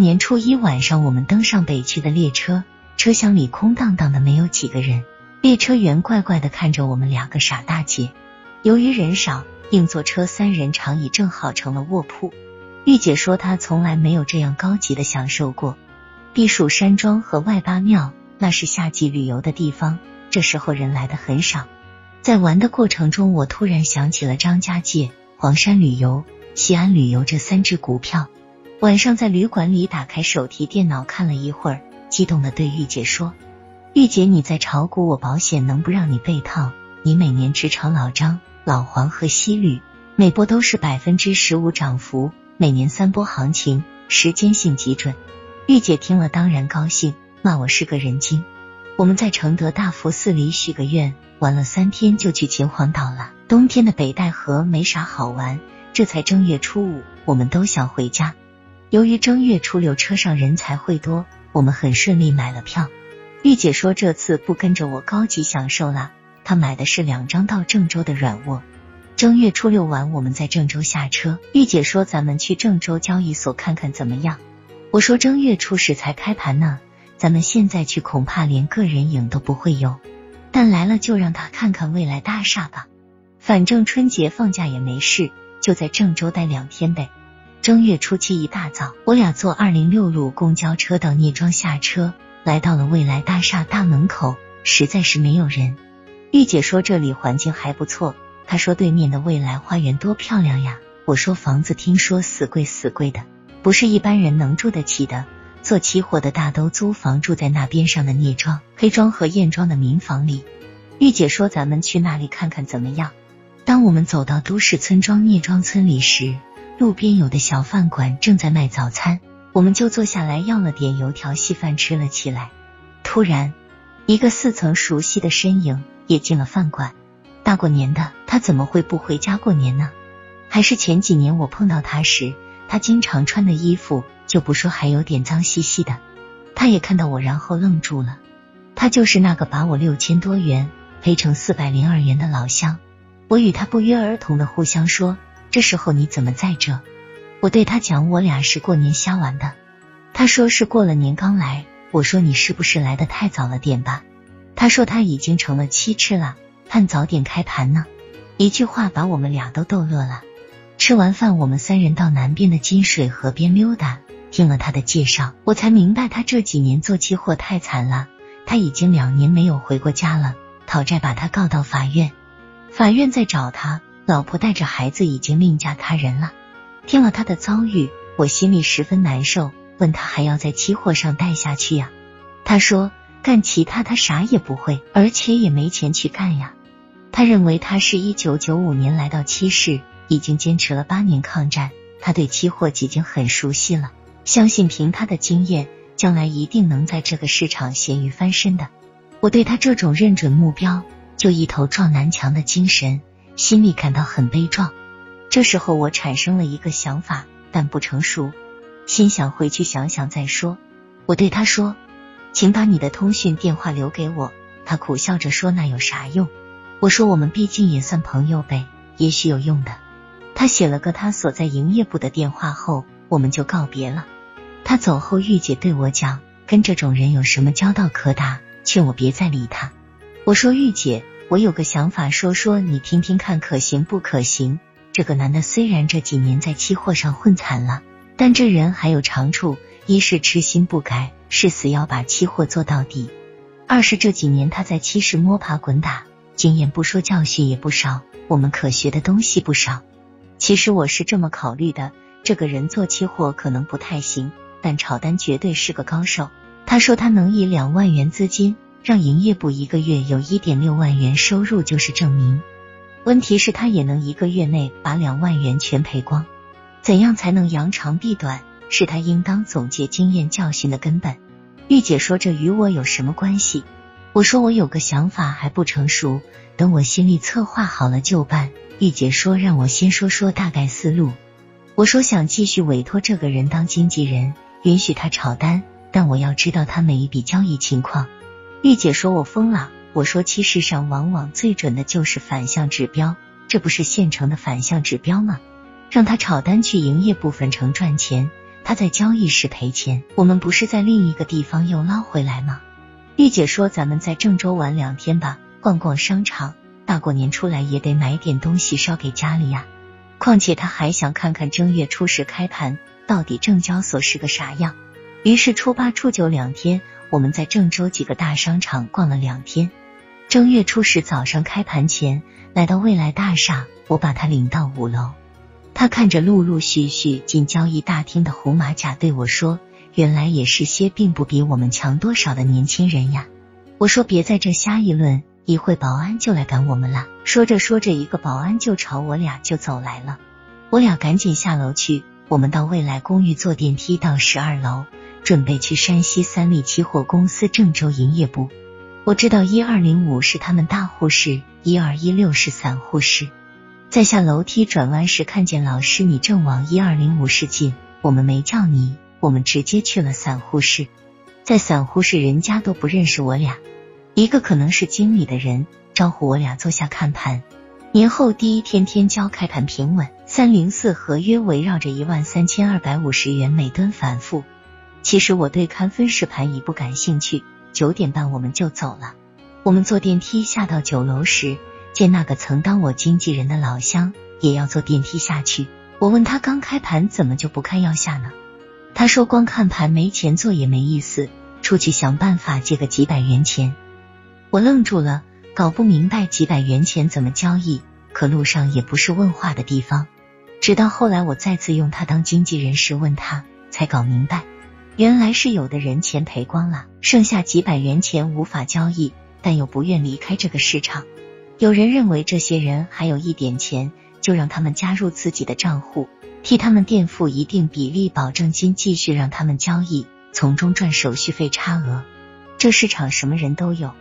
年初一晚上，我们登上北去的列车，车厢里空荡荡的，没有几个人。列车员怪怪的看着我们两个傻大姐。由于人少，硬座车三人长椅正好成了卧铺。玉姐说她从来没有这样高级的享受过。避暑山庄和外八庙，那是夏季旅游的地方，这时候人来的很少。在玩的过程中，我突然想起了张家界、黄山旅游、西安旅游这三只股票。晚上在旅馆里打开手提电脑看了一会儿，激动的对玉姐说。玉姐，你在炒股，我保险能不让你被套。你每年只炒老张、老黄和西绿，每波都是百分之十五涨幅，每年三波行情，时间性极准。玉姐听了当然高兴，骂我是个人精。我们在承德大佛寺里许个愿，玩了三天就去秦皇岛了。冬天的北戴河没啥好玩，这才正月初五，我们都想回家。由于正月初六车上人才会多，我们很顺利买了票。玉姐说这次不跟着我高级享受了，她买的是两张到郑州的软卧。正月初六晚我们在郑州下车，玉姐说咱们去郑州交易所看看怎么样？我说正月初十才开盘呢，咱们现在去恐怕连个人影都不会有。但来了就让他看看未来大厦吧，反正春节放假也没事，就在郑州待两天呗。正月初七一大早，我俩坐二零六路公交车到聂庄下车。来到了未来大厦大门口，实在是没有人。玉姐说这里环境还不错，她说对面的未来花园多漂亮呀。我说房子听说死贵死贵的，不是一般人能住得起的。做期货的大都租房住在那边上的聂庄、黑庄和燕庄的民房里。玉姐说咱们去那里看看怎么样？当我们走到都市村庄聂庄村里时，路边有的小饭馆正在卖早餐。我们就坐下来要了点油条稀饭吃了起来。突然，一个似曾熟悉的身影也进了饭馆。大过年的，他怎么会不回家过年呢？还是前几年我碰到他时，他经常穿的衣服就不说还有点脏兮兮的。他也看到我，然后愣住了。他就是那个把我六千多元赔成四百零二元的老乡。我与他不约而同的互相说：“这时候你怎么在这？”我对他讲，我俩是过年瞎玩的。他说是过了年刚来。我说你是不是来的太早了点吧？他说他已经成了七吃了，盼早点开盘呢。一句话把我们俩都逗乐了。吃完饭，我们三人到南边的金水河边溜达。听了他的介绍，我才明白他这几年做期货太惨了。他已经两年没有回过家了，讨债把他告到法院，法院在找他，老婆带着孩子已经另嫁他人了。听了他的遭遇，我心里十分难受。问他还要在期货上待下去呀？他说干其他他啥也不会，而且也没钱去干呀。他认为他是一九九五年来到期市，已经坚持了八年抗战，他对期货已经很熟悉了，相信凭他的经验，将来一定能在这个市场咸鱼翻身的。我对他这种认准目标就一头撞南墙的精神，心里感到很悲壮。这时候我产生了一个想法，但不成熟，心想回去想想再说。我对他说：“请把你的通讯电话留给我。”他苦笑着说：“那有啥用？”我说：“我们毕竟也算朋友呗，也许有用的。”他写了个他所在营业部的电话后，我们就告别了。他走后，玉姐对我讲：“跟这种人有什么交道可打？”劝我别再理他。我说：“玉姐，我有个想法，说说你听听看，可行不可行？”这个男的虽然这几年在期货上混惨了，但这人还有长处：一是痴心不改，誓死要把期货做到底；二是这几年他在期市摸爬滚打，经验不说，教训也不少，我们可学的东西不少。其实我是这么考虑的：这个人做期货可能不太行，但炒单绝对是个高手。他说他能以两万元资金让营业部一个月有一点六万元收入，就是证明。问题是，他也能一个月内把两万元全赔光。怎样才能扬长避短，是他应当总结经验教训的根本。玉姐说：“这与我有什么关系？”我说：“我有个想法，还不成熟，等我心里策划好了就办。”玉姐说：“让我先说说大概思路。”我说：“想继续委托这个人当经纪人，允许他炒单，但我要知道他每一笔交易情况。”玉姐说：“我疯了。”我说，其实上往往最准的就是反向指标，这不是现成的反向指标吗？让他炒单去营业部分成赚钱，他在交易时赔钱，我们不是在另一个地方又捞回来吗？玉姐说：“咱们在郑州玩两天吧，逛逛商场，大过年出来也得买点东西烧给家里呀。况且他还想看看正月初十开盘到底证交所是个啥样。”于是初八、初九两天，我们在郑州几个大商场逛了两天。正月初十早上开盘前，来到未来大厦，我把他领到五楼。他看着陆陆续续进交易大厅的红马甲，对我说。原来也是些并不比我们强多少的年轻人呀！我说别在这瞎议论，一会保安就来赶我们了。说着说着，一个保安就朝我俩就走来了。我俩赶紧下楼去。我们到未来公寓坐电梯到十二楼，准备去山西三利期货公司郑州营业部。我知道一二零五是他们大户室，一二一六是散户室。在下楼梯转弯时，看见老师你正往一二零五室进，我们没叫你。我们直接去了散户室，在散户室人家都不认识我俩，一个可能是经理的人招呼我俩坐下看盘。年后第一天天交开盘平稳，三零四合约围绕着一万三千二百五十元每吨反复。其实我对看分时盘已不感兴趣。九点半我们就走了。我们坐电梯下到九楼时，见那个曾当我经纪人的老乡也要坐电梯下去。我问他刚开盘怎么就不看要下呢？他说：“光看盘没钱做也没意思，出去想办法借个几百元钱。”我愣住了，搞不明白几百元钱怎么交易。可路上也不是问话的地方。直到后来我再次用他当经纪人时问他，才搞明白，原来是有的人钱赔光了，剩下几百元钱无法交易，但又不愿离开这个市场。有人认为这些人还有一点钱，就让他们加入自己的账户。替他们垫付一定比例保证金，继续让他们交易，从中赚手续费差额。这市场什么人都有。